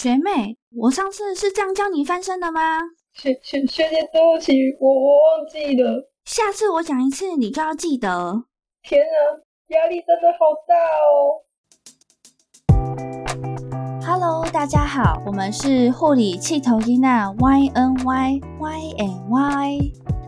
学妹，我上次是这样教你翻身的吗？学学学姐，对不起，我我忘记了。下次我讲一次，你就要记得。天啊，压力真的好大哦！Hello，大家好，我们是护理气头音娜 Y N Y Y N Y，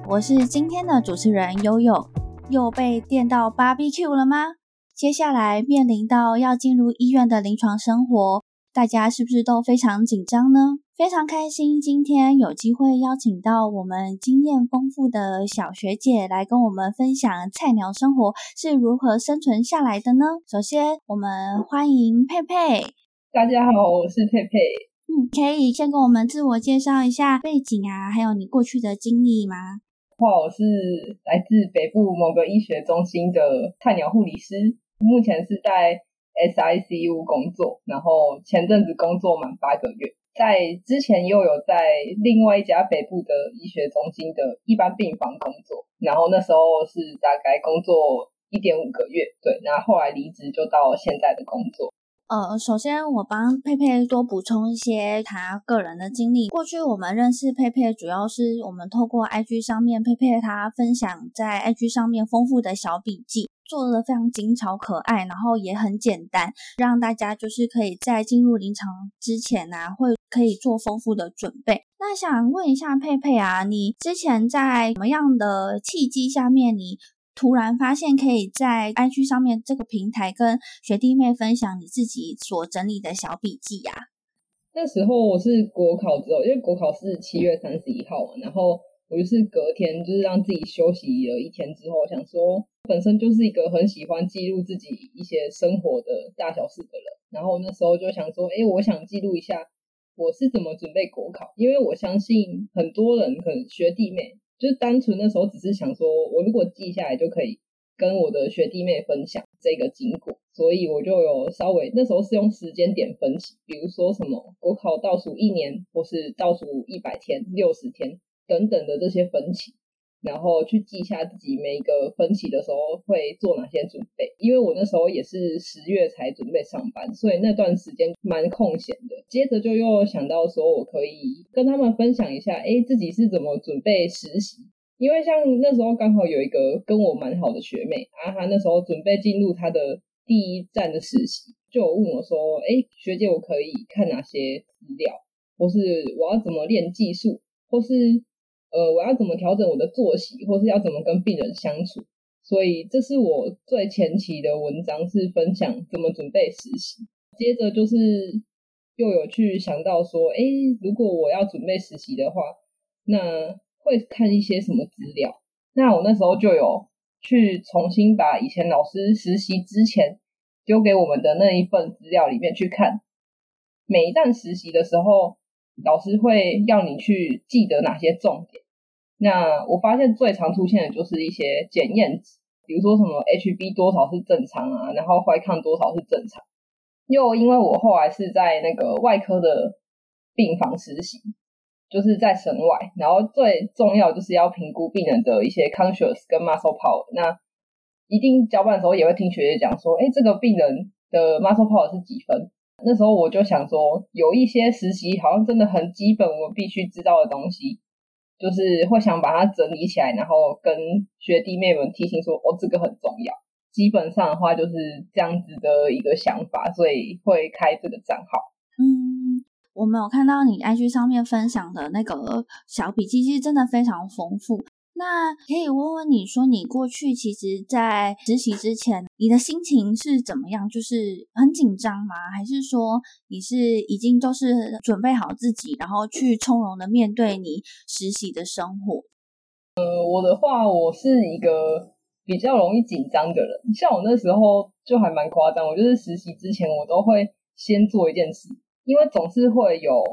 我是今天的主持人悠悠。又被电到 BBQ 了吗？接下来面临到要进入医院的临床生活。大家是不是都非常紧张呢？非常开心，今天有机会邀请到我们经验丰富的小学姐来跟我们分享菜鸟生活是如何生存下来的呢？首先，我们欢迎佩佩。大家好，我是佩佩。嗯，可以先跟我们自我介绍一下背景啊，还有你过去的经历吗？话，我是来自北部某个医学中心的菜鸟护理师，目前是在。SICU 工作，然后前阵子工作满八个月，在之前又有在另外一家北部的医学中心的一般病房工作，然后那时候是大概工作一点五个月，对，然后后来离职就到现在的工作。呃，首先我帮佩佩多补充一些他个人的经历。过去我们认识佩佩，主要是我们透过 IG 上面佩佩他分享在 IG 上面丰富的小笔记，做的非常精巧可爱，然后也很简单，让大家就是可以在进入临床之前呢，会可以做丰富的准备。那想问一下佩佩啊，你之前在什么样的契机下面你？突然发现可以在 IG 上面这个平台跟学弟妹分享你自己所整理的小笔记呀。那时候我是国考之后，因为国考是七月三十一号嘛，然后我就是隔天就是让自己休息了一天之后，想说本身就是一个很喜欢记录自己一些生活的大小事的人，然后那时候就想说，哎，我想记录一下我是怎么准备国考，因为我相信很多人可能学弟妹。就是单纯那时候只是想说，我如果记下来就可以跟我的学弟妹分享这个经过，所以我就有稍微那时候是用时间点分析，比如说什么国考倒数一年，或是倒数一百天、六十天等等的这些分期。然后去记下自己每一个分期的时候会做哪些准备，因为我那时候也是十月才准备上班，所以那段时间蛮空闲的。接着就又想到说，我可以跟他们分享一下，哎，自己是怎么准备实习。因为像那时候刚好有一个跟我蛮好的学妹，啊，她那时候准备进入她的第一站的实习，就问我说，哎，学姐，我可以看哪些资料，或是我要怎么练技术，或是。呃，我要怎么调整我的作息，或是要怎么跟病人相处？所以这是我最前期的文章，是分享怎么准备实习。接着就是又有去想到说，哎，如果我要准备实习的话，那会看一些什么资料？那我那时候就有去重新把以前老师实习之前丢给我们的那一份资料里面去看，每一站实习的时候。老师会要你去记得哪些重点？那我发现最常出现的就是一些检验，比如说什么 HB 多少是正常啊，然后怀抗多少是正常。又因为我后来是在那个外科的病房实习，就是在省外，然后最重要就是要评估病人的一些 conscious 跟 muscle power。那一定交班的时候也会听学姐讲说，哎，这个病人的 muscle power 是几分？那时候我就想说，有一些实习好像真的很基本，我必须知道的东西，就是会想把它整理起来，然后跟学弟妹们提醒说，哦，这个很重要。基本上的话就是这样子的一个想法，所以会开这个账号。嗯，我没有看到你 IG 上面分享的那个小笔记，其实真的非常丰富。那可以问问你说，你过去其实，在实习之前，你的心情是怎么样？就是很紧张吗？还是说你是已经都是准备好自己，然后去从容的面对你实习的生活？呃，我的话，我是一个比较容易紧张的人。像我那时候就还蛮夸张，我就是实习之前，我都会先做一件事，因为总是会有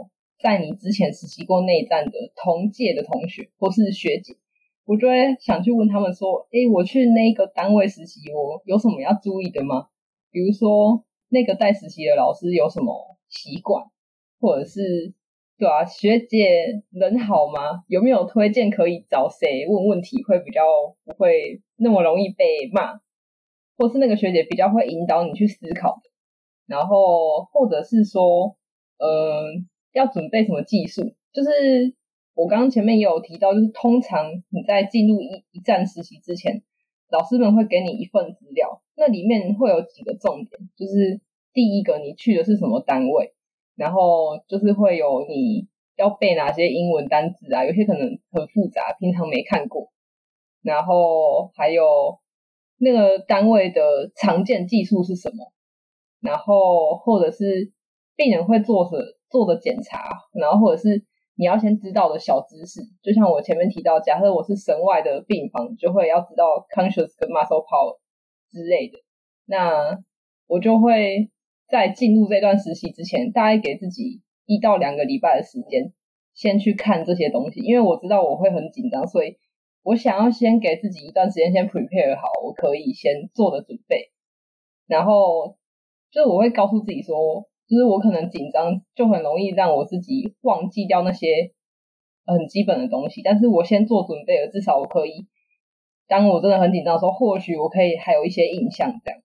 在你之前实习过内战的同届的同学或是学姐。我就会想去问他们说：“哎，我去那个单位实习，我有什么要注意的吗？比如说那个带实习的老师有什么习惯，或者是对啊，学姐人好吗？有没有推荐可以找谁问问题会比较不会那么容易被骂，或是那个学姐比较会引导你去思考的？然后或者是说，呃，要准备什么技术，就是我刚刚前面也有提到，就是通常你在进入一一站实习之前，老师们会给你一份资料，那里面会有几个重点，就是第一个你去的是什么单位，然后就是会有你要背哪些英文单词啊，有些可能很复杂，平常没看过，然后还有那个单位的常见技术是什么，然后或者是。病人会做的做的检查，然后或者是你要先知道的小知识，就像我前面提到，假设我是神外的病房，就会要知道 conscious 跟 muscle power 之类的。那我就会在进入这段实习之前，大概给自己一到两个礼拜的时间，先去看这些东西，因为我知道我会很紧张，所以我想要先给自己一段时间，先 prepare 好，我可以先做的准备。然后就我会告诉自己说。就是我可能紧张，就很容易让我自己忘记掉那些很基本的东西。但是我先做准备了，至少我可以，当我真的很紧张的时候，或许我可以还有一些印象这样。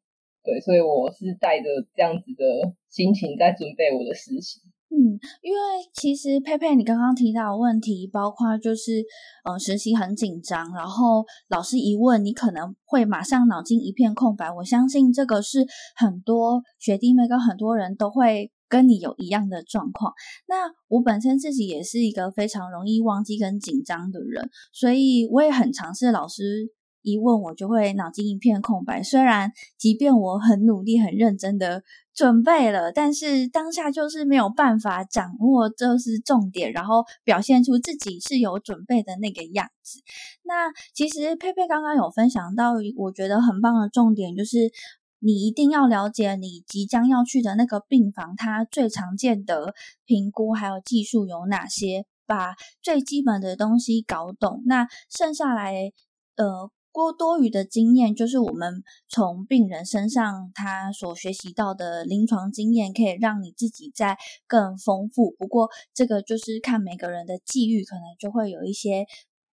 对，所以我是带着这样子的心情在准备我的实习。嗯，因为其实佩佩，你刚刚提到的问题，包括就是，呃，实习很紧张，然后老师一问，你可能会马上脑筋一片空白。我相信这个是很多学弟妹跟很多人都会跟你有一样的状况。那我本身自己也是一个非常容易忘记跟紧张的人，所以我也很尝试老师。一问我就会脑筋一片空白，虽然即便我很努力、很认真的准备了，但是当下就是没有办法掌握这是重点，然后表现出自己是有准备的那个样子。那其实佩佩刚刚有分享到，我觉得很棒的重点就是，你一定要了解你即将要去的那个病房，它最常见的评估还有技术有哪些，把最基本的东西搞懂，那剩下来，呃。过多余的经验，就是我们从病人身上他所学习到的临床经验，可以让你自己在更丰富。不过，这个就是看每个人的际遇，可能就会有一些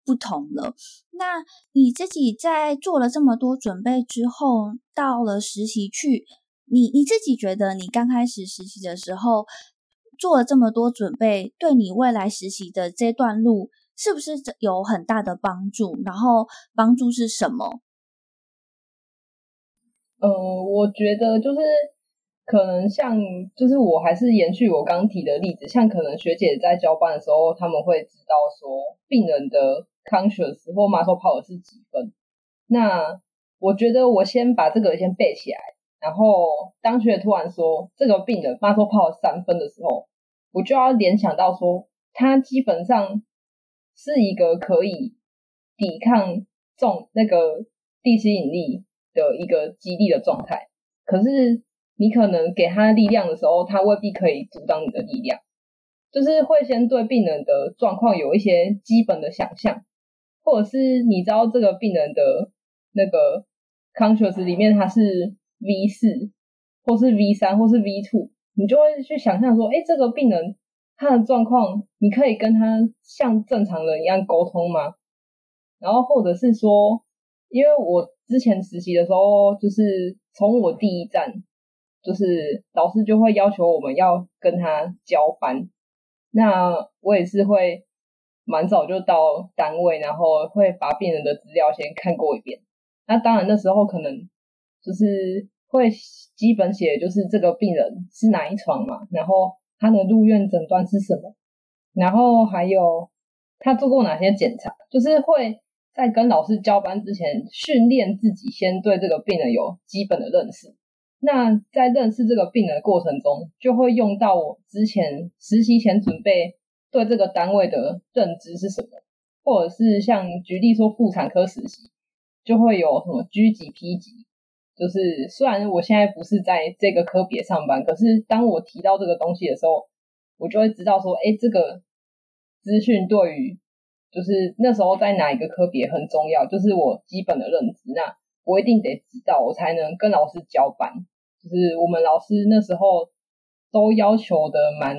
不同了。那你自己在做了这么多准备之后，到了实习去，你你自己觉得，你刚开始实习的时候做了这么多准备，对你未来实习的这段路？是不是有很大的帮助？然后帮助是什么？呃，我觉得就是可能像，就是我还是延续我刚提的例子，像可能学姐在交班的时候，他们会知道说病人的 conscious 或 muscle power 是几分。那我觉得我先把这个先背起来，然后当学姐突然说这个病人 muscle power 三分的时候，我就要联想到说他基本上。是一个可以抵抗重那个地吸引力的一个激励的状态，可是你可能给他力量的时候，他未必可以阻挡你的力量。就是会先对病人的状况有一些基本的想象，或者是你知道这个病人的那个 conscious 里面他是 V 四，或是 V 三，或是 V two，你就会去想象说，哎，这个病人。他的状况，你可以跟他像正常人一样沟通吗？然后或者是说，因为我之前实习的时候，就是从我第一站，就是老师就会要求我们要跟他交班，那我也是会蛮早就到单位，然后会把病人的资料先看过一遍。那当然那时候可能就是会基本写，就是这个病人是哪一床嘛，然后。他的入院诊断是什么？然后还有他做过哪些检查？就是会在跟老师交班之前训练自己，先对这个病人有基本的认识。那在认识这个病人的过程中，就会用到我之前实习前准备对这个单位的认知是什么，或者是像举例说妇产科实习，就会有什么 G 级、P 级。就是虽然我现在不是在这个科别上班，可是当我提到这个东西的时候，我就会知道说，哎，这个资讯对于就是那时候在哪一个科别很重要，就是我基本的认知。那我一定得知道，我才能跟老师交班。就是我们老师那时候都要求的蛮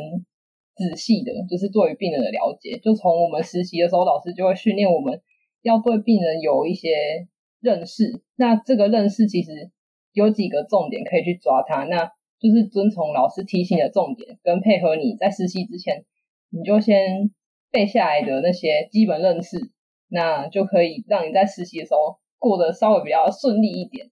仔细的，就是对于病人的了解。就从我们实习的时候，老师就会训练我们要对病人有一些。认识，那这个认识其实有几个重点可以去抓它。那就是遵从老师提醒的重点，跟配合你在实习之前，你就先背下来的那些基本认识，那就可以让你在实习的时候过得稍微比较顺利一点。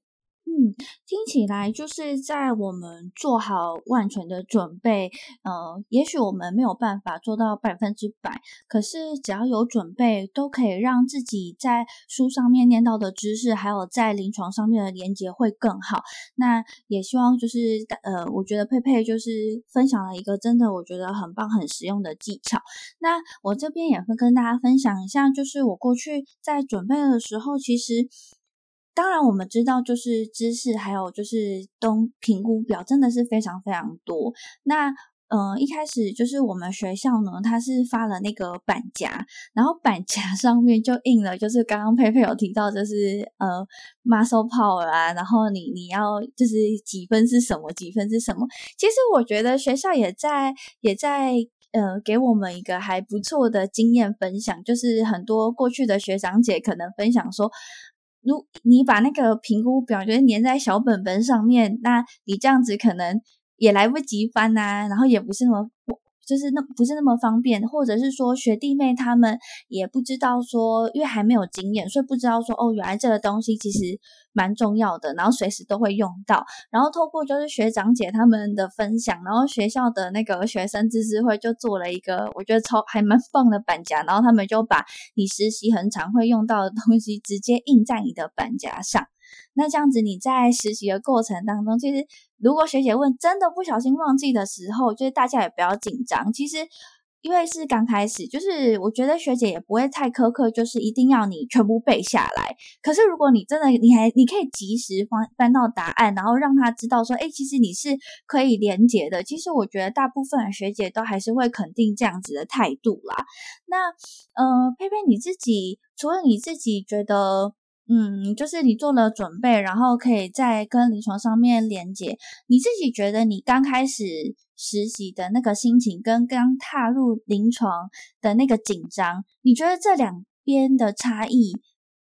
嗯，听起来就是在我们做好万全的准备，呃，也许我们没有办法做到百分之百，可是只要有准备，都可以让自己在书上面念到的知识，还有在临床上面的连接会更好。那也希望就是呃，我觉得佩佩就是分享了一个真的我觉得很棒、很实用的技巧。那我这边也会跟大家分享一下，就是我过去在准备的时候，其实。当然，我们知道，就是知识，还有就是东评估表，真的是非常非常多。那，呃，一开始就是我们学校呢，它是发了那个板夹，然后板夹 上面就印了，就是刚刚佩佩有提到，就是呃，muscle power 啊，然后你你要就是几分是什么，几分是什么。其实我觉得学校也在也在呃给我们一个还不错的经验分享，就是很多过去的学长姐可能分享说。如你把那个评估表就是粘在小本本上面，那你这样子可能也来不及翻呐，然后也不是那么。就是那不是那么方便，或者是说学弟妹他们也不知道说，因为还没有经验，所以不知道说哦，原来这个东西其实蛮重要的，然后随时都会用到。然后透过就是学长姐他们的分享，然后学校的那个学生自治会就做了一个我觉得超还蛮棒的板夹，然后他们就把你实习很常会用到的东西直接印在你的板夹上。那这样子，你在实习的过程当中，其实如果学姐问真的不小心忘记的时候，就是大家也不要紧张。其实因为是刚开始，就是我觉得学姐也不会太苛刻，就是一定要你全部背下来。可是如果你真的你还你可以及时翻翻到答案，然后让他知道说，哎，其实你是可以连结的。其实我觉得大部分的学姐都还是会肯定这样子的态度啦。那呃，佩佩你自己除了你自己觉得。嗯，就是你做了准备，然后可以在跟临床上面连接。你自己觉得你刚开始实习的那个心情，跟刚踏入临床的那个紧张，你觉得这两边的差异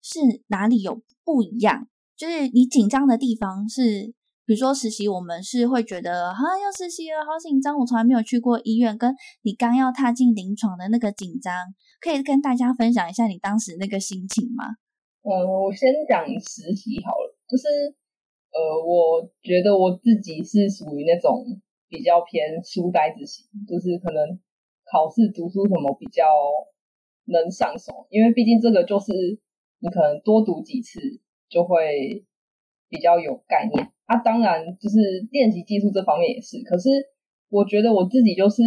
是哪里有不一样？就是你紧张的地方是，比如说实习，我们是会觉得啊要实习了，好紧张，我从来没有去过医院。跟你刚要踏进临床的那个紧张，可以跟大家分享一下你当时那个心情吗？呃，我先讲实习好了，就是呃，我觉得我自己是属于那种比较偏书呆子型，就是可能考试读书什么比较能上手，因为毕竟这个就是你可能多读几次就会比较有概念啊。当然，就是练习技术这方面也是，可是我觉得我自己就是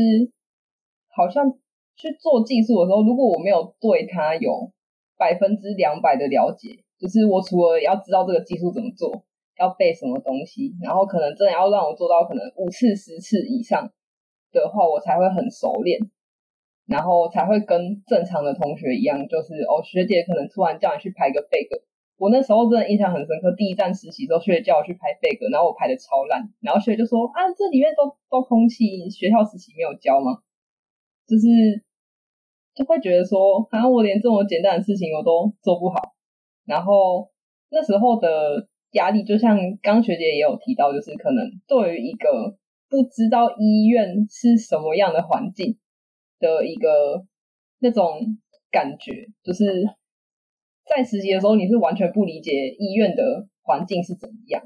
好像去做技术的时候，如果我没有对它有。百分之两百的了解，就是我除了要知道这个技术怎么做，要背什么东西，然后可能真的要让我做到可能五次、十次以上的话，我才会很熟练，然后才会跟正常的同学一样，就是哦，学姐可能突然叫你去拍个背个，我那时候真的印象很深刻。第一站实习时候，学姐叫我去排背个，然后我拍的超烂，然后学姐就说啊，这里面都都空气，学校实习没有教吗？就是。就会觉得说，好像我连这么简单的事情我都做不好，然后那时候的压力，就像刚学姐也有提到，就是可能对于一个不知道医院是什么样的环境的一个那种感觉，就是在实习的时候，你是完全不理解医院的环境是怎么样，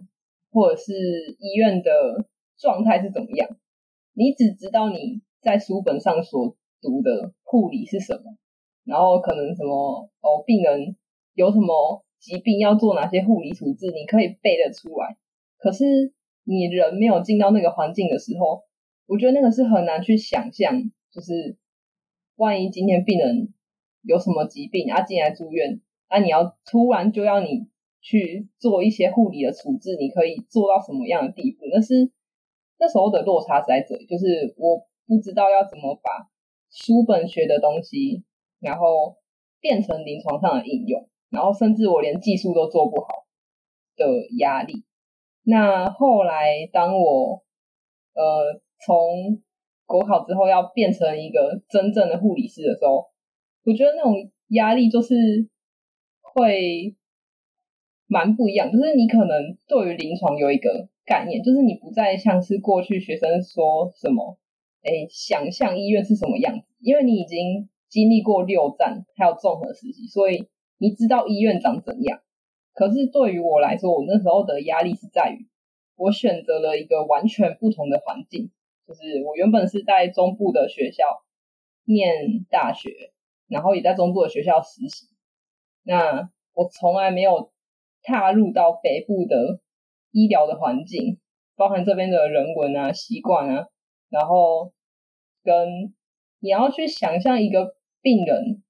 或者是医院的状态是怎么样，你只知道你在书本上所。读的护理是什么？然后可能什么哦，病人有什么疾病要做哪些护理处置，你可以背得出来。可是你人没有进到那个环境的时候，我觉得那个是很难去想象。就是万一今天病人有什么疾病啊，进来住院，那你要突然就要你去做一些护理的处置，你可以做到什么样的地步？那是那时候的落差在这里，就是我不知道要怎么把。书本学的东西，然后变成临床上的应用，然后甚至我连技术都做不好的压力。那后来当我呃从国考之后要变成一个真正的护理师的时候，我觉得那种压力就是会蛮不一样。就是你可能对于临床有一个概念，就是你不再像是过去学生说什么，哎，想象医院是什么样子，因为你已经经历过六站还有综合实习，所以你知道医院长怎样。可是对于我来说，我那时候的压力是在于，我选择了一个完全不同的环境，就是我原本是在中部的学校念大学，然后也在中部的学校实习，那我从来没有踏入到北部的医疗的环境，包含这边的人文啊、习惯啊，然后跟你要去想象一个病人，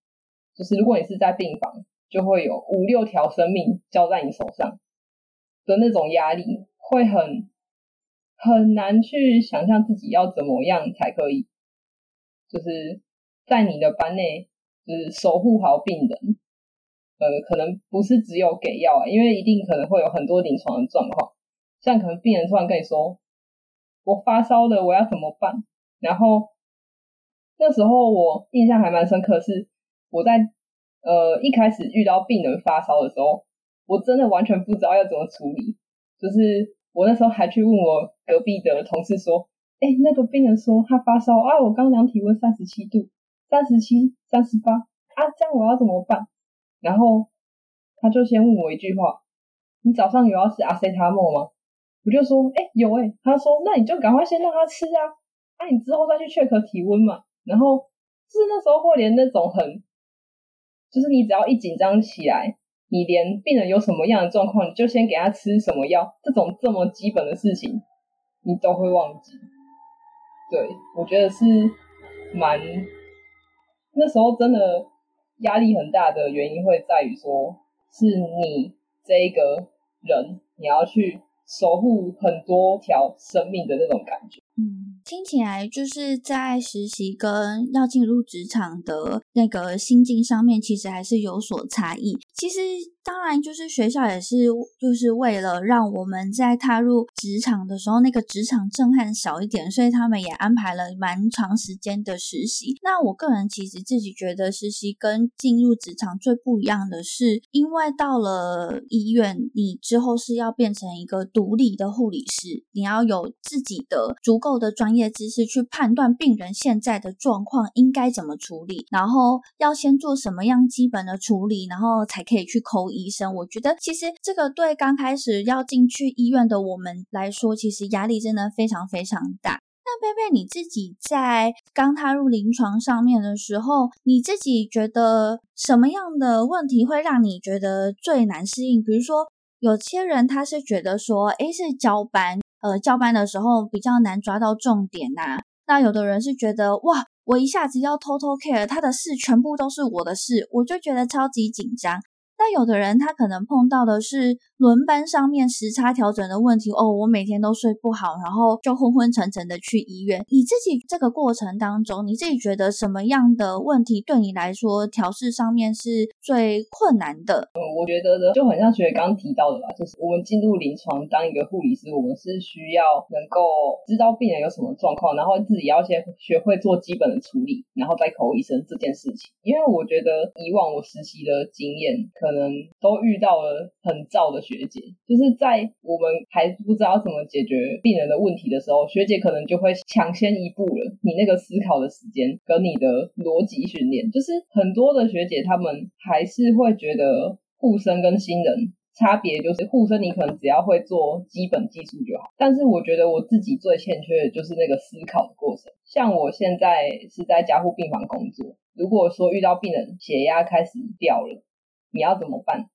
就是如果你是在病房。就会有五六条生命交在你手上的那种压力，会很很难去想象自己要怎么样才可以，就是在你的班内，就是守护好病人。呃，可能不是只有给药啊，因为一定可能会有很多临床的状况，像可能病人突然跟你说：“我发烧了，我要怎么办？”然后那时候我印象还蛮深刻，是我在。呃，一开始遇到病人发烧的时候，我真的完全不知道要怎么处理。就是我那时候还去问我隔壁的同事说：“哎，那个病人说他发烧啊，我刚量体温三十七度，三十七、三十八啊，这样我要怎么办？”然后他就先问我一句话：“你早上有要吃阿塞他莫吗？”我就说：“哎，有哎。”他说：“那你就赶快先让他吃啊，那你之后再去 check 体温嘛。”然后就是那时候会连那种很。就是你只要一紧张起来，你连病人有什么样的状况，你就先给他吃什么药，这种这么基本的事情，你都会忘记。对我觉得是蛮那时候真的压力很大的原因，会在于说，是你这一个人，你要去守护很多条生命的那种感觉。嗯。听起来就是在实习跟要进入职场的那个心境上面，其实还是有所差异。其实。当然，就是学校也是，就是为了让我们在踏入职场的时候，那个职场震撼小一点，所以他们也安排了蛮长时间的实习。那我个人其实自己觉得，实习跟进入职场最不一样的是，因为到了医院，你之后是要变成一个独立的护理师，你要有自己的足够的专专业知识去判断病人现在的状况应该怎么处理，然后要先做什么样基本的处理，然后才可以去抠。医生，我觉得其实这个对刚开始要进去医院的我们来说，其实压力真的非常非常大。那贝贝，你自己在刚踏入临床上面的时候，你自己觉得什么样的问题会让你觉得最难适应？比如说，有些人他是觉得说，诶，是交班，呃，教班的时候比较难抓到重点呐。那有的人是觉得，哇，我一下子要偷偷 care 他的事，全部都是我的事，我就觉得超级紧张。那有的人他可能碰到的是。轮班上面时差调整的问题哦，我每天都睡不好，然后就昏昏沉沉的去医院。你自己这个过程当中，你自己觉得什么样的问题对你来说调试上面是最困难的？嗯，我觉得呢，就很像学刚刚提到的吧，就是我们进入临床当一个护理师，我们是需要能够知道病人有什么状况，然后自己要先学会做基本的处理，然后再口医生这件事情。因为我觉得以往我实习的经验，可可能都遇到了很燥的。学姐就是在我们还不知道怎么解决病人的问题的时候，学姐可能就会抢先一步了。你那个思考的时间跟你的逻辑训练，就是很多的学姐他们还是会觉得护生跟新人差别就是护生你可能只要会做基本技术就好，但是我觉得我自己最欠缺的就是那个思考的过程。像我现在是在加护病房工作，如果说遇到病人血压开始掉了，你要怎么办？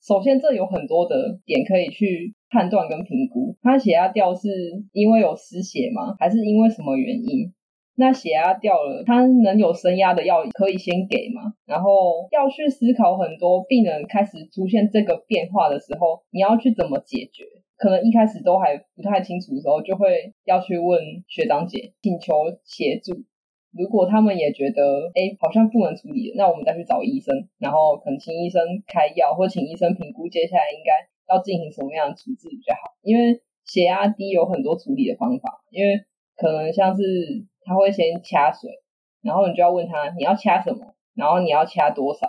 首先，这有很多的点可以去判断跟评估。他血压掉是因为有失血吗？还是因为什么原因？那血压掉了，他能有升压的药可以先给吗？然后要去思考很多病人开始出现这个变化的时候，你要去怎么解决？可能一开始都还不太清楚的时候，就会要去问学长姐，请求协助。如果他们也觉得，哎，好像不能处理，那我们再去找医生，然后可能请医生开药，或请医生评估接下来应该要进行什么样的处置比较好。因为血压低有很多处理的方法，因为可能像是他会先掐水，然后你就要问他你要掐什么，然后你要掐多少。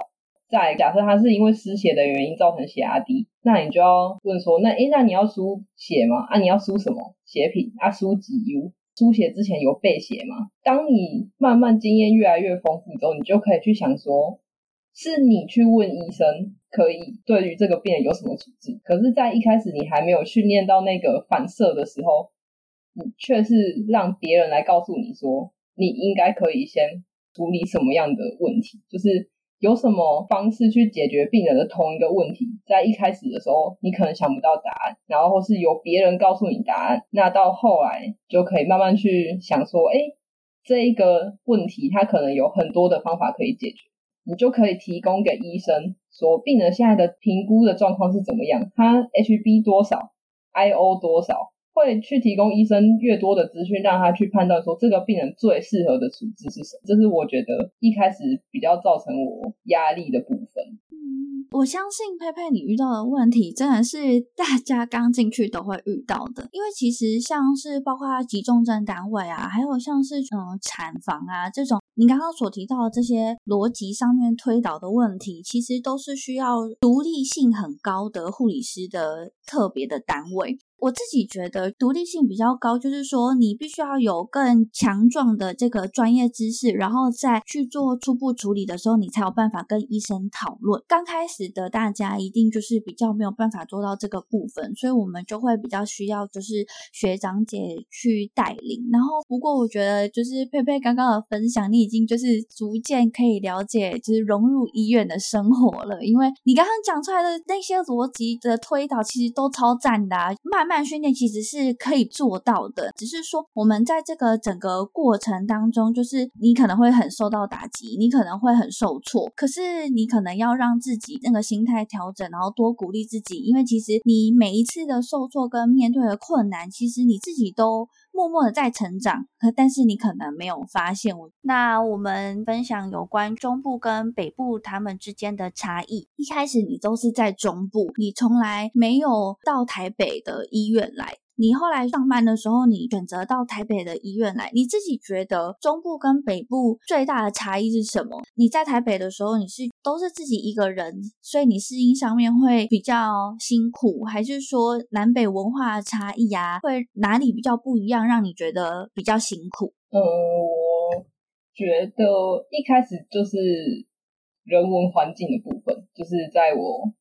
再假设他是因为失血的原因造成血压低，那你就要问说，那诶，那你要输血吗？啊，你要输什么血品？啊，输几 U？输血之前有备血吗？当你慢慢经验越来越丰富之后，你就可以去想说，是你去问医生，可以对于这个病人有什么处置？可是，在一开始你还没有训练到那个反射的时候，你却是让别人来告诉你说，你应该可以先处理什么样的问题，就是有什么方式去解决病人的同一个问题。在一开始的时候，你可能想不到答案，然后是由别人告诉你答案，那到后来就可以慢慢去想说，哎，这一个问题它可能有很多的方法可以解决，你就可以提供给医生说，病人现在的评估的状况是怎么样，他 HB 多少，IO 多少。会去提供医生越多的资讯，让他去判断说这个病人最适合的处置是什么。这是我觉得一开始比较造成我压力的部分。嗯，我相信佩佩你遇到的问题真的是大家刚进去都会遇到的，因为其实像是包括急重症单位啊，还有像是嗯产房啊这种，你刚刚所提到的这些逻辑上面推导的问题，其实都是需要独立性很高的护理师的特别的单位。我自己觉得独立性比较高，就是说你必须要有更强壮的这个专业知识，然后再去做初步处理的时候，你才有办法跟医生讨论。刚开始的大家一定就是比较没有办法做到这个部分，所以我们就会比较需要就是学长姐去带领。然后不过我觉得就是佩佩刚刚的分享，你已经就是逐渐可以了解，就是融入医院的生活了，因为你刚刚讲出来的那些逻辑的推导，其实都超赞的啊，慢。慢训练其实是可以做到的，只是说我们在这个整个过程当中，就是你可能会很受到打击，你可能会很受挫，可是你可能要让自己那个心态调整，然后多鼓励自己，因为其实你每一次的受挫跟面对的困难，其实你自己都。默默的在成长，可但是你可能没有发现。我那我们分享有关中部跟北部他们之间的差异。一开始你都是在中部，你从来没有到台北的医院来。你后来上班的时候，你选择到台北的医院来，你自己觉得中部跟北部最大的差异是什么？你在台北的时候，你是都是自己一个人，所以你适应上面会比较辛苦，还是说南北文化差异啊，会哪里比较不一样，让你觉得比较辛苦？呃，我觉得一开始就是人文环境的部分，就是在我。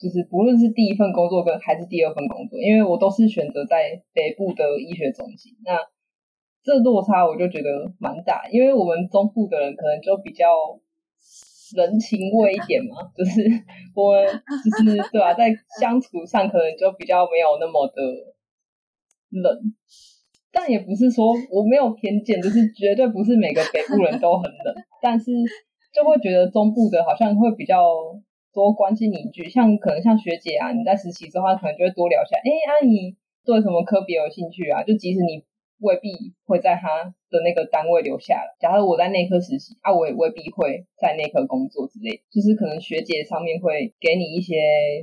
就是不论是第一份工作跟还是第二份工作，因为我都是选择在北部的医学中心，那这落差我就觉得蛮大，因为我们中部的人可能就比较人情味一点嘛，就是我们就是对吧，在相处上可能就比较没有那么的冷，但也不是说我没有偏见，就是绝对不是每个北部人都很冷，但是就会觉得中部的好像会比较。多关心你一句，像可能像学姐啊，你在实习之后，可能就会多聊一下。哎，阿姨对什么科别有兴趣啊？就即使你未必会在他的那个单位留下了。假如我在内科实习，啊，我也未必会在内科工作之类。就是可能学姐上面会给你一些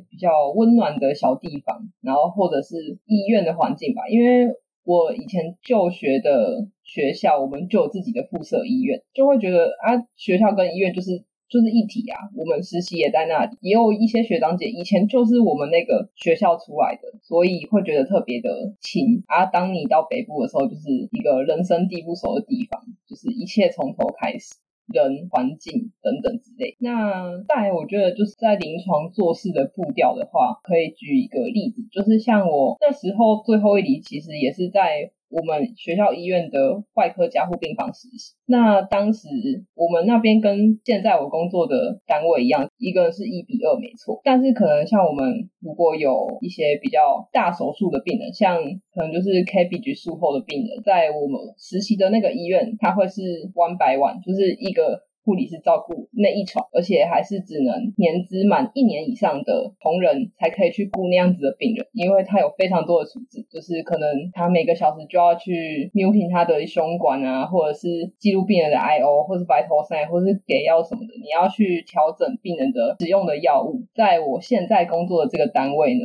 比较温暖的小地方，然后或者是医院的环境吧。因为我以前就学的学校，我们就有自己的附设医院，就会觉得啊，学校跟医院就是。就是一体啊，我们实习也在那里，也有一些学长姐以前就是我们那个学校出来的，所以会觉得特别的亲啊。当你到北部的时候，就是一个人生地不熟的地方，就是一切从头开始，人、环境等等之类。那再我觉得就是在临床做事的步调的话，可以举一个例子，就是像我那时候最后一里，其实也是在。我们学校医院的外科加护病房实习，那当时我们那边跟现在我工作的单位一样，一个是一比二没错，但是可能像我们如果有一些比较大手术的病人，像可能就是 KB 局术后的病人，在我们实习的那个医院，他会是 one by one，就是一个。护理师照顾那一床，而且还是只能年资满一年以上的同仁才可以去顾那样子的病人，因为他有非常多的处置，就是可能他每个小时就要去 muting 他的胸管啊，或者是记录病人的 IO，或是白头塞，或是给药什么的，你要去调整病人的使用的药物。在我现在工作的这个单位呢。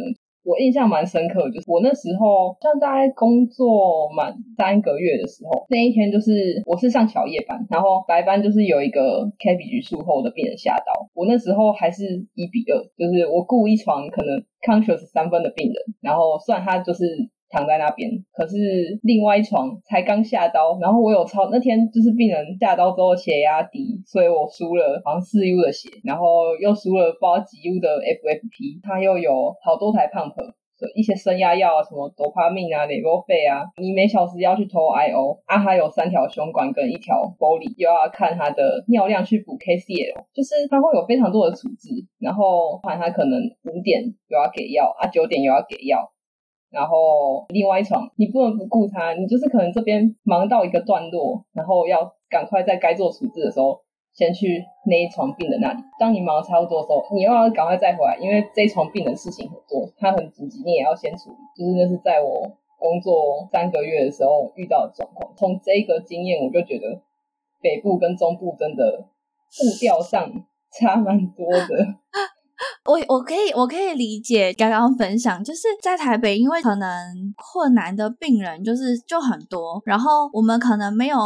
我印象蛮深刻，就是我那时候像大概工作满三个月的时候，那一天就是我是上小夜班，然后白班就是有一个 K B 局术后的病人下刀，我那时候还是一比二，就是我雇一床可能 conscious 三分的病人，然后算他就是。躺在那边，可是另外一床才刚下刀，然后我有超那天就是病人下刀之后血压低，所以我输了好像四 U 的血，然后又输了包几 U 的 FFP，它又有好多台 pump，一些升压药啊，什么多巴命啊、雷波费啊，你每小时要去投 IO，啊还有三条胸管跟一条玻璃，又要看他的尿量去补 KCL，就是他会有非常多的处置，然后还他可能五点又要给药啊，九点又要给药。然后另外一床，你不能不顾他，你就是可能这边忙到一个段落，然后要赶快在该做处置的时候，先去那一床病人那里。当你忙差不多的时候，你又要赶快再回来，因为这一床病人事情很多，他很紧急，你也要先处理。就是那是在我工作三个月的时候遇到的状况。从这个经验，我就觉得北部跟中部真的步调上 差蛮多的。我我可以我可以理解刚刚分享，就是在台北，因为可能困难的病人就是就很多，然后我们可能没有。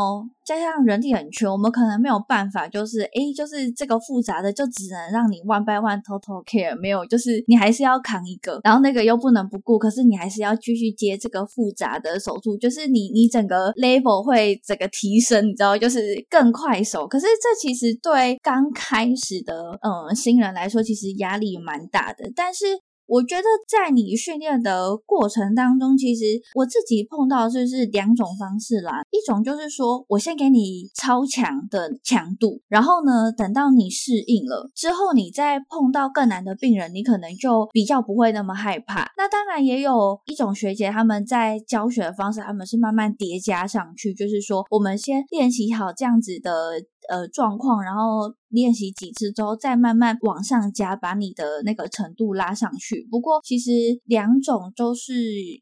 加上人力很缺，我们可能没有办法，就是诶，就是这个复杂的就只能让你 one by one total care，没有，就是你还是要扛一个，然后那个又不能不顾，可是你还是要继续接这个复杂的手术，就是你你整个 level 会整个提升，你知道，就是更快手。可是这其实对刚开始的嗯新人来说，其实压力蛮大的，但是。我觉得在你训练的过程当中，其实我自己碰到就是两种方式啦。一种就是说我先给你超强的强度，然后呢，等到你适应了之后，你再碰到更难的病人，你可能就比较不会那么害怕。那当然也有一种学姐他们在教学的方式，他们是慢慢叠加上去，就是说我们先练习好这样子的。呃，状况，然后练习几次之后，再慢慢往上加，把你的那个程度拉上去。不过，其实两种都是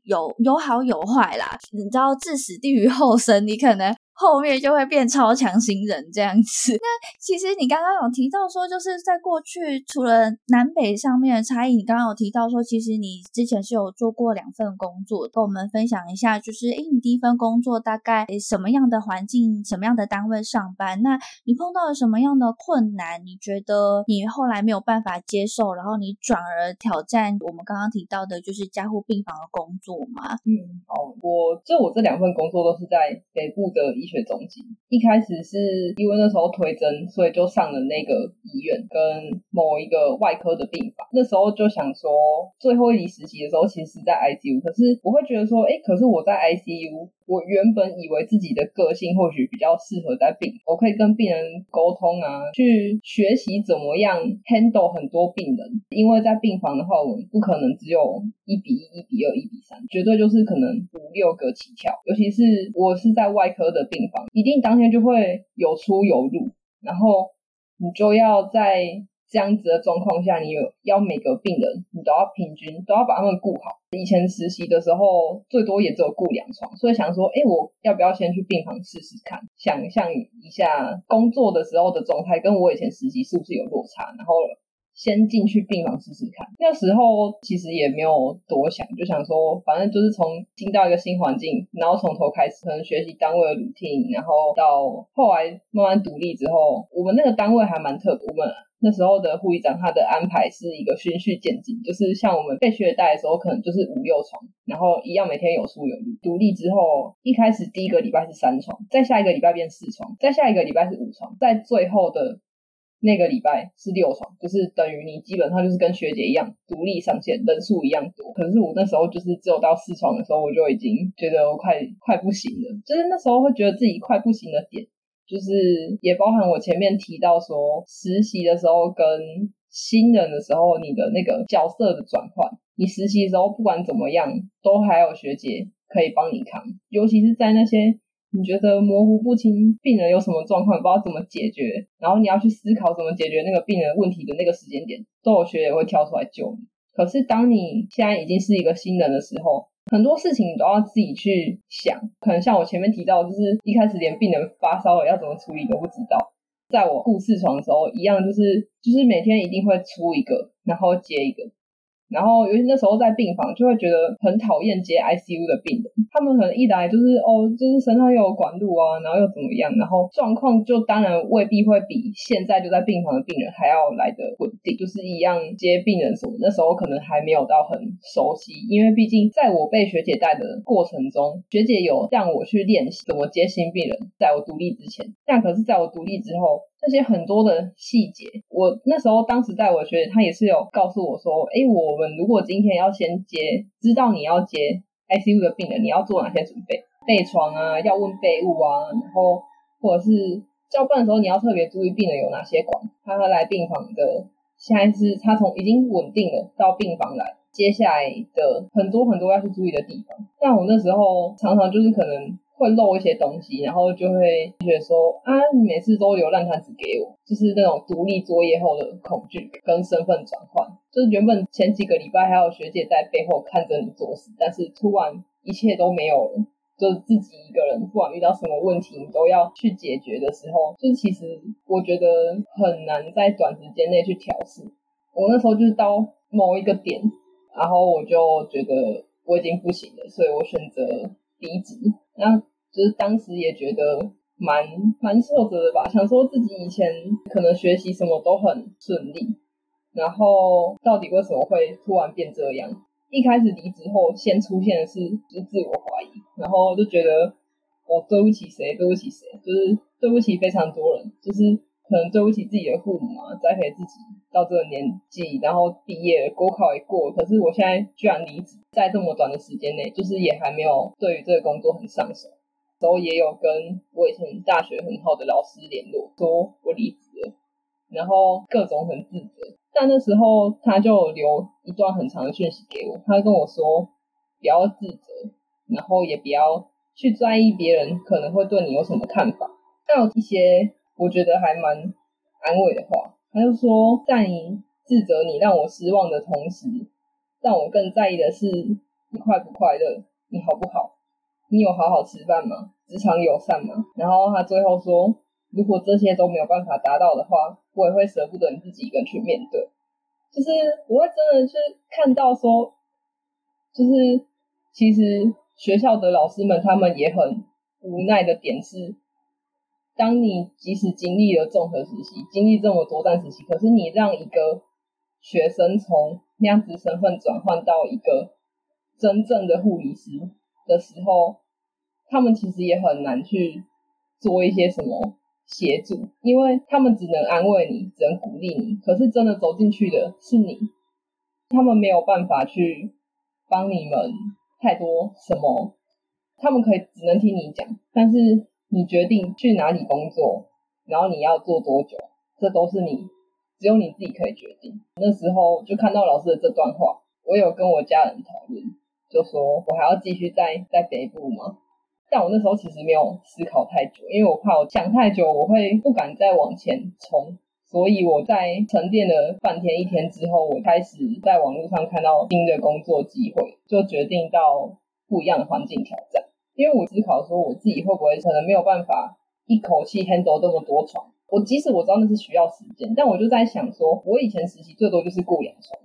有有好有坏啦。你知道，置死地于后生，你可能。后面就会变超强新人这样子。那其实你刚刚有提到说，就是在过去除了南北上面的差异，你刚刚有提到说，其实你之前是有做过两份工作，跟我们分享一下，就是诶，你第一份工作大概什么样的环境、什么样的单位上班？那你碰到了什么样的困难？你觉得你后来没有办法接受，然后你转而挑战我们刚刚提到的，就是加护病房的工作吗？嗯，好，我就我这两份工作都是在北部的。医学中心一开始是因为那时候推甄，所以就上了那个医院跟某一个外科的病房。那时候就想说，最后一年实习的时候，其实是在 ICU。可是我会觉得说，哎，可是我在 ICU。我原本以为自己的个性或许比较适合在病，我可以跟病人沟通啊，去学习怎么样 handle 很多病人。因为在病房的话，我们不可能只有一比一、一比二、一比三，绝对就是可能五六个起跳。尤其是我是在外科的病房，一定当天就会有出有入，然后你就要在。这样子的状况下，你有要每个病人，你都要平均都要把他们顾好。以前实习的时候，最多也只有顾两床，所以想说，哎，我要不要先去病房试试看？想象一下工作的时候的状态，跟我以前实习是不是有落差？然后先进去病房试试看。那时候其实也没有多想，就想说，反正就是从进到一个新环境，然后从头开始，可能学习单位的 routine，然后到后来慢慢独立之后，我们那个单位还蛮特别，我们。那时候的护理长，他的安排是一个循序渐进，就是像我们被学带的时候，可能就是五六床，然后一样每天有出有入。独立之后，一开始第一个礼拜是三床，再下一个礼拜变四床，再下一个礼拜是五床，在最后的那个礼拜是六床，就是等于你基本上就是跟学姐一样独立上线，人数一样多。可是我那时候就是只有到四床的时候，我就已经觉得我快快不行了，就是那时候会觉得自己快不行的点。就是也包含我前面提到说，实习的时候跟新人的时候，你的那个角色的转换。你实习的时候不管怎么样，都还有学姐可以帮你扛。尤其是在那些你觉得模糊不清病人有什么状况，不知道怎么解决，然后你要去思考怎么解决那个病人问题的那个时间点，都有学也会跳出来救你。可是当你现在已经是一个新人的时候，很多事情你都要自己去想，可能像我前面提到，就是一开始连病人发烧了要怎么处理都不知道。在我顾四床的时候，一样就是就是每天一定会出一个，然后接一个，然后，尤其那时候在病房，就会觉得很讨厌接 ICU 的病人。他们可能一来就是哦，就是身上又有管路啊，然后又怎么样，然后状况就当然未必会比现在就在病房的病人还要来的稳定。就是一样接病人什么，那时候可能还没有到很熟悉，因为毕竟在我被学姐带的过程中，学姐有让我去练习怎么接新病人。在我独立之前，但可是在我独立之后。那些很多的细节，我那时候当时在我学姐，她也是有告诉我说，哎，我们如果今天要先接，知道你要接 ICU 的病人，你要做哪些准备？备床啊，要问备物啊，然后或者是交班的时候，你要特别注意病人有哪些管。他来病房的，现在是他从已经稳定了到病房来，接下来的很多很多要去注意的地方。但我那时候常常就是可能。会漏一些东西，然后就会觉得说啊，你每次都留烂摊子给我，就是那种独立作业后的恐惧跟身份转换。就是原本前几个礼拜还有学姐在背后看着你做事，但是突然一切都没有了，就是自己一个人，不管遇到什么问题，你都要去解决的时候，就是其实我觉得很难在短时间内去调试。我那时候就是到某一个点，然后我就觉得我已经不行了，所以我选择离职。那就是当时也觉得蛮蛮挫折的吧，想说自己以前可能学习什么都很顺利，然后到底为什么会突然变这样？一开始离职后，先出现的是就是自我怀疑，然后就觉得我对不起谁，对不起谁，就是对不起非常多人，就是可能对不起自己的父母啊，栽培自己到这个年纪，然后毕业国考也过，可是我现在居然离职，在这么短的时间内，就是也还没有对于这个工作很上手。时候也有跟我以前大学很好的老师联络，说我离职，然后各种很自责。但那时候他就留一段很长的讯息给我，他跟我说不要自责，然后也不要去在意别人可能会对你有什么看法。但有一些我觉得还蛮安慰的话，他就说在你自责你让我失望的同时，让我更在意的是你快不快乐，你好不好。你有好好吃饭吗？职场友善吗？然后他最后说，如果这些都没有办法达到的话，我也会舍不得你自己一个人去面对。就是我会真的去看到说，就是其实学校的老师们他们也很无奈的点是，当你即使经历了综合实习，经历这么多段实习，可是你让一个学生从那样子身份转换到一个真正的护理师的时候。他们其实也很难去做一些什么协助，因为他们只能安慰你，只能鼓励你。可是真的走进去的是你，他们没有办法去帮你们太多什么。他们可以只能听你讲，但是你决定去哪里工作，然后你要做多久，这都是你只有你自己可以决定。那时候就看到老师的这段话，我有跟我家人讨论，就说我还要继续在在北部吗？但我那时候其实没有思考太久，因为我怕我想太久，我会不敢再往前冲。所以我在沉淀了半天一天之后，我开始在网络上看到新的工作机会，就决定到不一样的环境挑战。因为我思考说，我自己会不会可能没有办法一口气 handle 这么多床。我即使我知道那是需要时间，但我就在想说，我以前实习最多就是雇两床，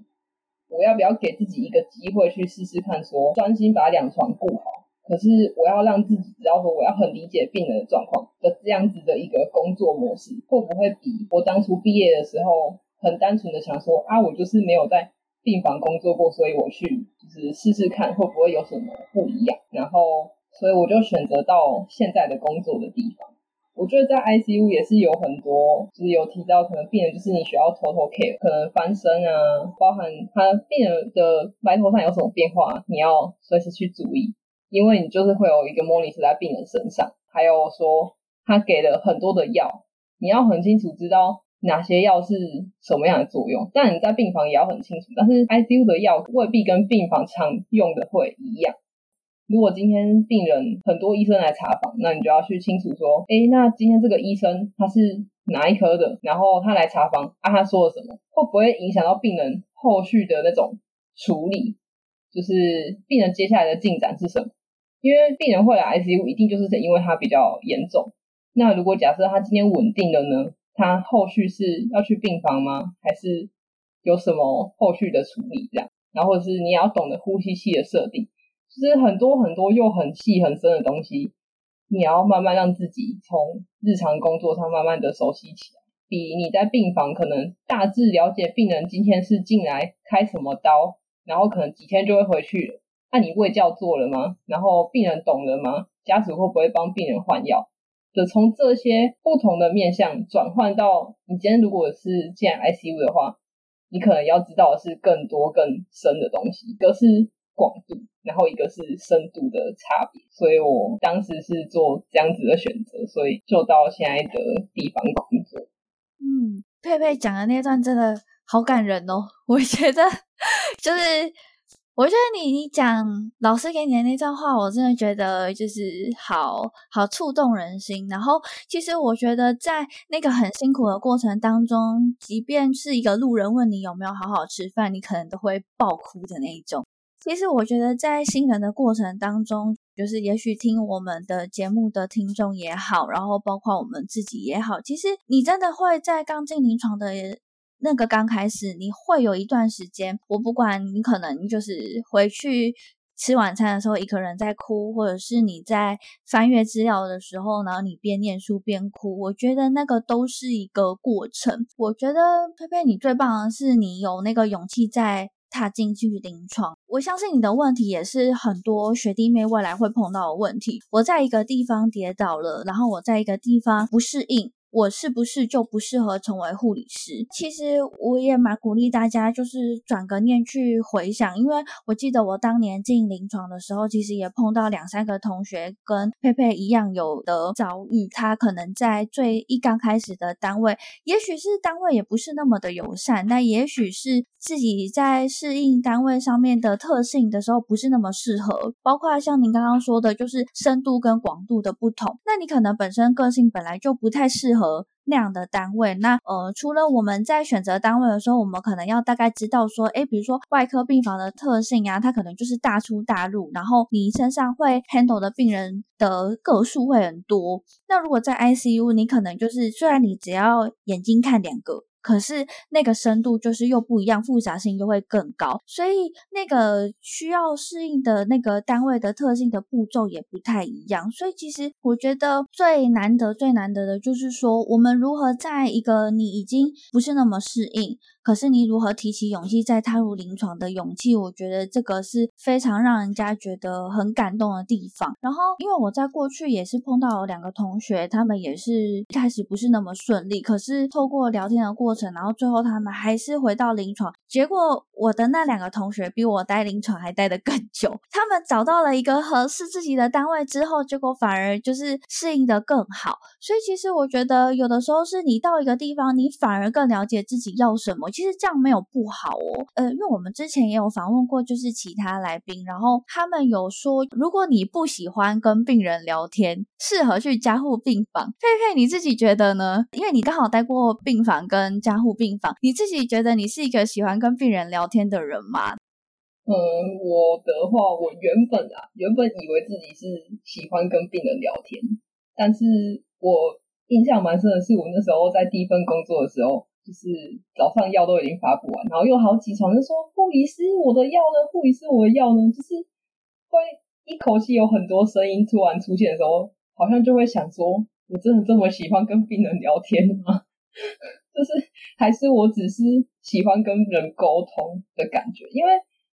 我要不要给自己一个机会去试试看，说专心把两床雇好。可是我要让自己知道说，我要很理解病人的状况的这样子的一个工作模式，会不会比我当初毕业的时候很单纯的想说啊，我就是没有在病房工作过，所以我去就是试试看会不会有什么不一样。然后，所以我就选择到现在的工作的地方。我觉得在 ICU 也是有很多，就是有提到可能病人就是你需要 total care，可能翻身啊，包含他病人的白头上有什么变化，你要随时去注意。因为你就是会有一个 monitor 在病人身上，还有说他给了很多的药，你要很清楚知道哪些药是什么样的作用。但你在病房也要很清楚，但是 ICU 的药未必跟病房常用的会一样。如果今天病人很多医生来查房，那你就要去清楚说，哎，那今天这个医生他是哪一科的，然后他来查房啊，他说了什么，会不会影响到病人后续的那种处理？就是病人接下来的进展是什么？因为病人会来 ICU，一定就是因为他比较严重。那如果假设他今天稳定了呢？他后续是要去病房吗？还是有什么后续的处理？这样然后是你也要懂得呼吸器的设定，就是很多很多又很细很深的东西，你要慢慢让自己从日常工作上慢慢的熟悉起来，比你在病房可能大致了解病人今天是进来开什么刀，然后可能几天就会回去。那你胃教做了吗？然后病人懂了吗？家属会不会帮病人换药？的从这些不同的面向转换到你今天如果是进 ICU 的话，你可能要知道的是更多更深的东西，可是广度，然后一个是深度的差别。所以我当时是做这样子的选择，所以就到现在的地方工作。嗯，佩佩讲的那段真的好感人哦，我觉得就是。我觉得你你讲老师给你的那段话，我真的觉得就是好好触动人心。然后，其实我觉得在那个很辛苦的过程当中，即便是一个路人问你有没有好好吃饭，你可能都会爆哭的那一种。其实我觉得在新人的过程当中，就是也许听我们的节目的听众也好，然后包括我们自己也好，其实你真的会在刚进临床的。那个刚开始你会有一段时间，我不管你可能就是回去吃晚餐的时候一个人在哭，或者是你在翻阅资料的时候，然后你边念书边哭，我觉得那个都是一个过程。我觉得佩佩你最棒的是你有那个勇气在踏进去临床。我相信你的问题也是很多学弟妹未来会碰到的问题。我在一个地方跌倒了，然后我在一个地方不适应。我是不是就不适合成为护理师？其实我也蛮鼓励大家，就是转个念去回想，因为我记得我当年进临床的时候，其实也碰到两三个同学跟佩佩一样有的遭遇。他可能在最一刚开始的单位，也许是单位也不是那么的友善，那也许是自己在适应单位上面的特性的时候不是那么适合。包括像您刚刚说的，就是深度跟广度的不同，那你可能本身个性本来就不太适合。和那样的单位，那呃，除了我们在选择单位的时候，我们可能要大概知道说，诶，比如说外科病房的特性啊，它可能就是大出大入，然后你身上会 handle 的病人的个数会很多。那如果在 ICU，你可能就是虽然你只要眼睛看两个。可是那个深度就是又不一样，复杂性就会更高，所以那个需要适应的那个单位的特性的步骤也不太一样。所以其实我觉得最难得、最难得的就是说，我们如何在一个你已经不是那么适应。可是你如何提起勇气再踏入临床的勇气？我觉得这个是非常让人家觉得很感动的地方。然后，因为我在过去也是碰到两个同学，他们也是一开始不是那么顺利，可是透过聊天的过程，然后最后他们还是回到临床。结果我的那两个同学比我待临床还待得更久，他们找到了一个合适自己的单位之后，结果反而就是适应的更好。所以其实我觉得有的时候是你到一个地方，你反而更了解自己要什么。其实这样没有不好哦，呃，因为我们之前也有访问过，就是其他来宾，然后他们有说，如果你不喜欢跟病人聊天，适合去加护病房。佩佩，你自己觉得呢？因为你刚好待过病房跟加护病房，你自己觉得你是一个喜欢跟病人聊天的人吗？嗯，我的话，我原本啊，原本以为自己是喜欢跟病人聊天，但是我印象蛮深的是，我那时候在第一份工作的时候。就是早上药都已经发不完，然后又好几床就说护理师我的药呢？护理师我的药呢？就是会一口气有很多声音突然出现的时候，好像就会想说，我真的这么喜欢跟病人聊天吗？就是还是我只是喜欢跟人沟通的感觉？因为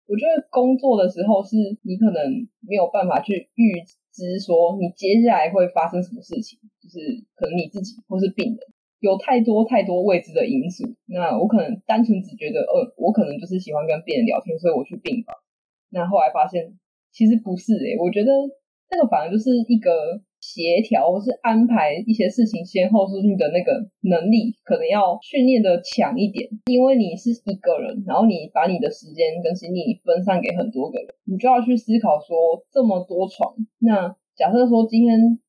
我觉得工作的时候是你可能没有办法去预知说你接下来会发生什么事情，就是可能你自己或是病人。有太多太多未知的因素，那我可能单纯只觉得，呃，我可能就是喜欢跟病人聊天，所以我去病房。那后来发现其实不是诶，我觉得那个反而就是一个协调或是安排一些事情先后顺序的那个能力，可能要训练的强一点。因为你是一个人，然后你把你的时间跟精力分散给很多个人，你就要去思考说这么多床，那假设说今天。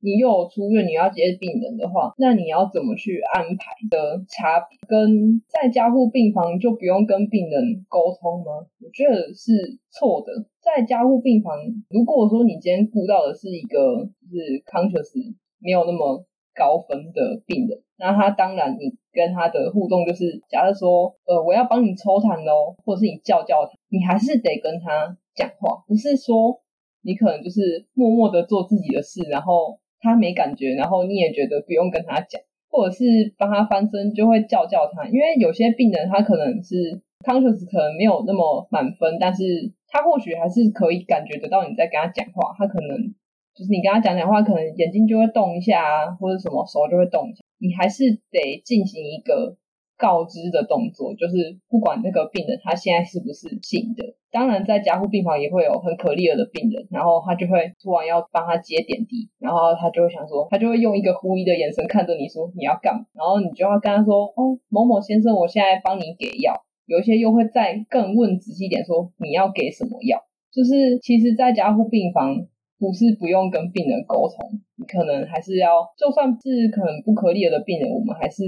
你又有出院，你要接病人的话，那你要怎么去安排的差别？跟在加护病房就不用跟病人沟通吗？我觉得是错的。在加护病房，如果说你今天顾到的是一个就是 conscious 没有那么高分的病人，那他当然你跟他的互动就是，假设说，呃，我要帮你抽痰喽，或者是你叫叫他，你还是得跟他讲话，不是说你可能就是默默的做自己的事，然后他没感觉，然后你也觉得不用跟他讲，或者是帮他翻身就会叫叫他，因为有些病人他可能是 conscious 可能没有那么满分，但是他或许还是可以感觉得到你在跟他讲话，他可能。就是你跟他讲讲话，可能眼睛就会动一下啊，或者什么手就会动一下。你还是得进行一个告知的动作，就是不管那个病人他现在是不是醒的。当然，在加护病房也会有很可怜的病人，然后他就会突然要帮他接点滴，然后他就会想说，他就会用一个狐疑的眼神看着你说你要干嘛，然后你就要跟他说哦，某某先生，我现在帮你给药。有一些又会再更问仔细点说你要给什么药，就是其实，在加护病房。不是不用跟病人沟通，你可能还是要，就算是可能不可逆的病人，我们还是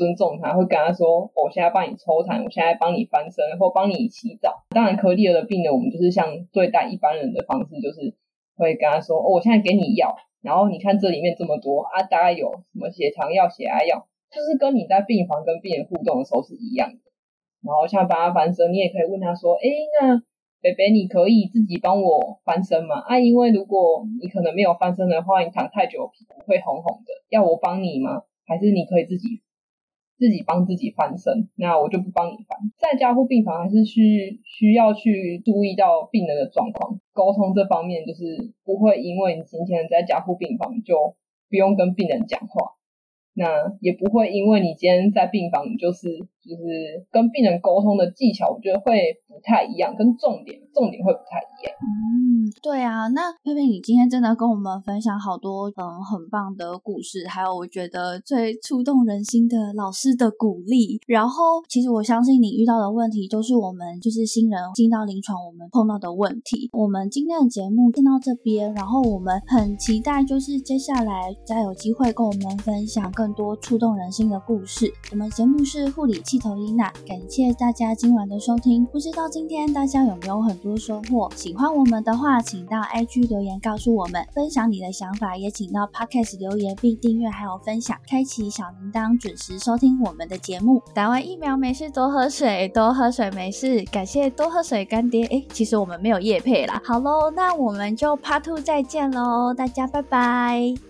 尊重他，会跟他说：“我现在帮你抽痰，我现在帮你翻身，或帮你洗澡。”当然，可逆的病人，我们就是像对待一般人的方式，就是会跟他说：“哦，我现在给你药，然后你看这里面这么多啊，大概有什么血糖药、血压药，就是跟你在病房跟病人互动的时候是一样的。”然后像帮他翻身，你也可以问他说：“哎，那？”北北，你可以自己帮我翻身吗？啊，因为如果你可能没有翻身的话，你躺太久皮肤会红红的，要我帮你吗？还是你可以自己自己帮自己翻身？那我就不帮你翻。在加护病房还是需需要去注意到病人的状况，沟通这方面就是不会因为你今天在加护病房就不用跟病人讲话。那也不会，因为你今天在病房，就是就是跟病人沟通的技巧，我觉得会不太一样，跟重点重点会不太一样。嗯，对啊。那佩佩，你今天真的跟我们分享好多嗯很棒的故事，还有我觉得最触动人心的老师的鼓励。然后，其实我相信你遇到的问题，都是我们就是新人进到临床我们碰到的问题。我们今天的节目听到这边，然后我们很期待，就是接下来再有机会跟我们分享。更多触动人心的故事。我们节目是护理气头伊娜，感谢大家今晚的收听。不知道今天大家有没有很多收获？喜欢我们的话，请到 IG 留言告诉我们，分享你的想法。也请到 Podcast 留言并订阅还有分享，开启小铃铛，准时收听我们的节目。打完疫苗没事多喝水，多喝水没事。感谢多喝水干爹。哎，其实我们没有夜配啦。好喽，那我们就 Part Two 再见喽，大家拜拜。